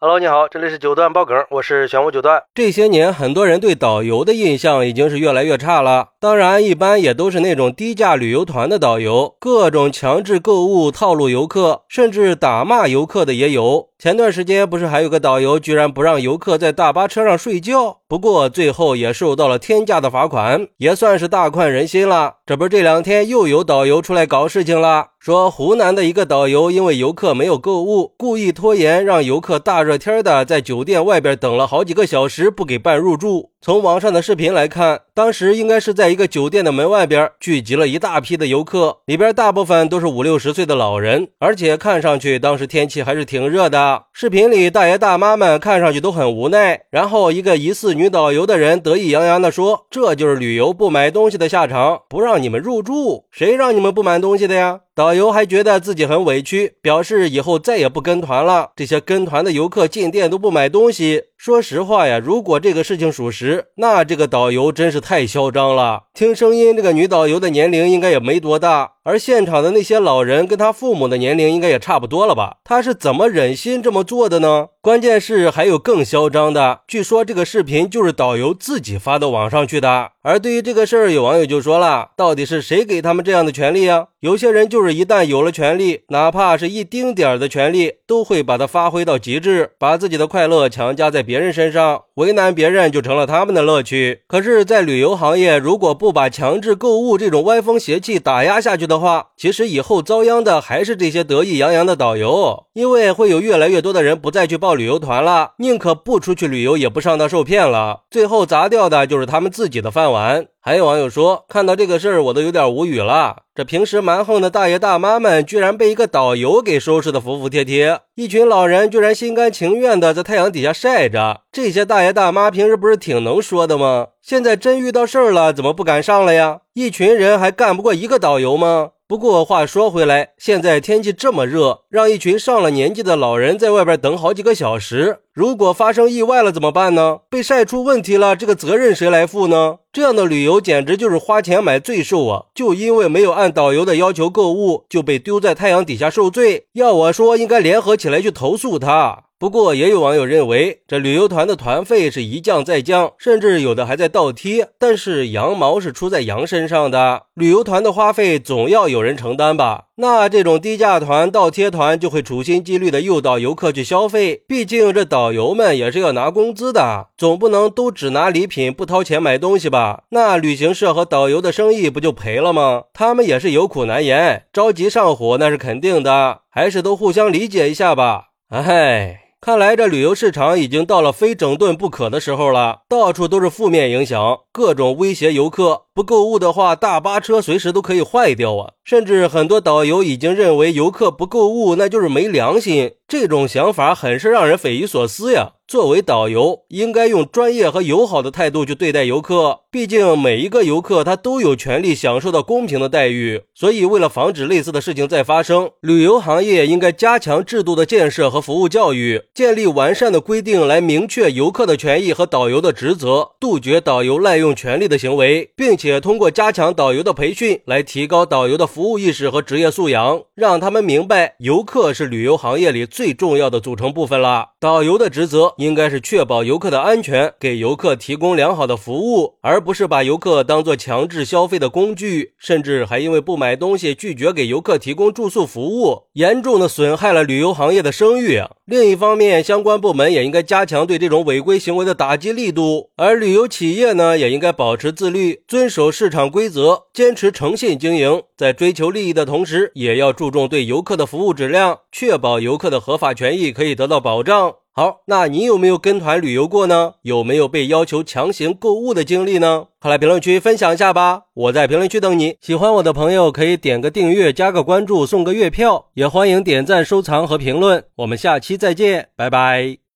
Hello，你好，这里是九段爆梗，我是玄武九段。这些年，很多人对导游的印象已经是越来越差了。当然，一般也都是那种低价旅游团的导游，各种强制购物、套路游客，甚至打骂游客的也有。前段时间不是还有个导游居然不让游客在大巴车上睡觉？不过最后也受到了天价的罚款，也算是大快人心了。这不这两天又有导游出来搞事情了，说湖南的一个导游因为游客没有购物，故意拖延，让游客大热天的在酒店外边等了好几个小时，不给办入住。从网上的视频来看，当时应该是在一个酒店的门外边聚集了一大批的游客，里边大部分都是五六十岁的老人，而且看上去当时天气还是挺热的。视频里大爷大妈们看上去都很无奈，然后一个疑似女导游的人得意洋洋地说：“这就是旅游不买东西的下场，不让你们入住，谁让你们不买东西的呀？”导游还觉得自己很委屈，表示以后再也不跟团了。这些跟团的游客进店都不买东西。说实话呀，如果这个事情属实，那这个导游真是太嚣张了。听声音，这个女导游的年龄应该也没多大，而现场的那些老人跟她父母的年龄应该也差不多了吧？她是怎么忍心这么做的呢？关键是还有更嚣张的，据说这个视频就是导游自己发到网上去的。而对于这个事儿，有网友就说了：到底是谁给他们这样的权利啊？有些人就是一旦有了权利，哪怕是一丁点儿的权利，都会把它发挥到极致，把自己的快乐强加在别人身上，为难别人就成了他们的乐趣。可是，在旅游行业，如果不不把强制购物这种歪风邪气打压下去的话，其实以后遭殃的还是这些得意洋洋的导游，因为会有越来越多的人不再去报旅游团了，宁可不出去旅游，也不上当受骗了，最后砸掉的就是他们自己的饭碗。还有网友说，看到这个事儿，我都有点无语了。这平时蛮横的大爷大妈们，居然被一个导游给收拾的服服帖帖。一群老人居然心甘情愿的在太阳底下晒着。这些大爷大妈平时不是挺能说的吗？现在真遇到事儿了，怎么不敢上了呀？一群人还干不过一个导游吗？不过话说回来，现在天气这么热，让一群上了年纪的老人在外边等好几个小时，如果发生意外了怎么办呢？被晒出问题了，这个责任谁来负呢？这样的旅游简直就是花钱买罪受啊！就因为没有按导游的要求购物，就被丢在太阳底下受罪。要我说，应该联合起来去投诉他。不过，也有网友认为，这旅游团的团费是一降再降，甚至有的还在倒贴。但是羊毛是出在羊身上的，旅游团的花费总要有人承担吧？那这种低价团、倒贴团就会处心积虑的诱导游客去消费。毕竟这导游们也是要拿工资的，总不能都只拿礼品不掏钱买东西吧？那旅行社和导游的生意不就赔了吗？他们也是有苦难言，着急上火那是肯定的，还是都互相理解一下吧。哎。看来这旅游市场已经到了非整顿不可的时候了，到处都是负面影响，各种威胁游客。不购物的话，大巴车随时都可以坏掉啊！甚至很多导游已经认为游客不购物那就是没良心，这种想法很是让人匪夷所思呀。作为导游，应该用专业和友好的态度去对待游客，毕竟每一个游客他都有权利享受到公平的待遇。所以，为了防止类似的事情再发生，旅游行业应该加强制度的建设和服务教育，建立完善的规定来明确游客的权益和导游的职责，杜绝导游滥用权力的行为，并且。通过加强导游的培训，来提高导游的服务意识和职业素养，让他们明白游客是旅游行业里最重要的组成部分了。导游的职责应该是确保游客的安全，给游客提供良好的服务，而不是把游客当做强制消费的工具，甚至还因为不买东西拒绝给游客提供住宿服务，严重的损害了旅游行业的声誉。另一方面，相关部门也应该加强对这种违规行为的打击力度，而旅游企业呢，也应该保持自律，遵守市场规则，坚持诚信经营，在追求利益的同时，也要注重对游客的服务质量，确保游客的合法权益可以得到保障。好，那你有没有跟团旅游过呢？有没有被要求强行购物的经历呢？快来评论区分享一下吧！我在评论区等你。喜欢我的朋友可以点个订阅、加个关注、送个月票，也欢迎点赞、收藏和评论。我们下期再见，拜拜。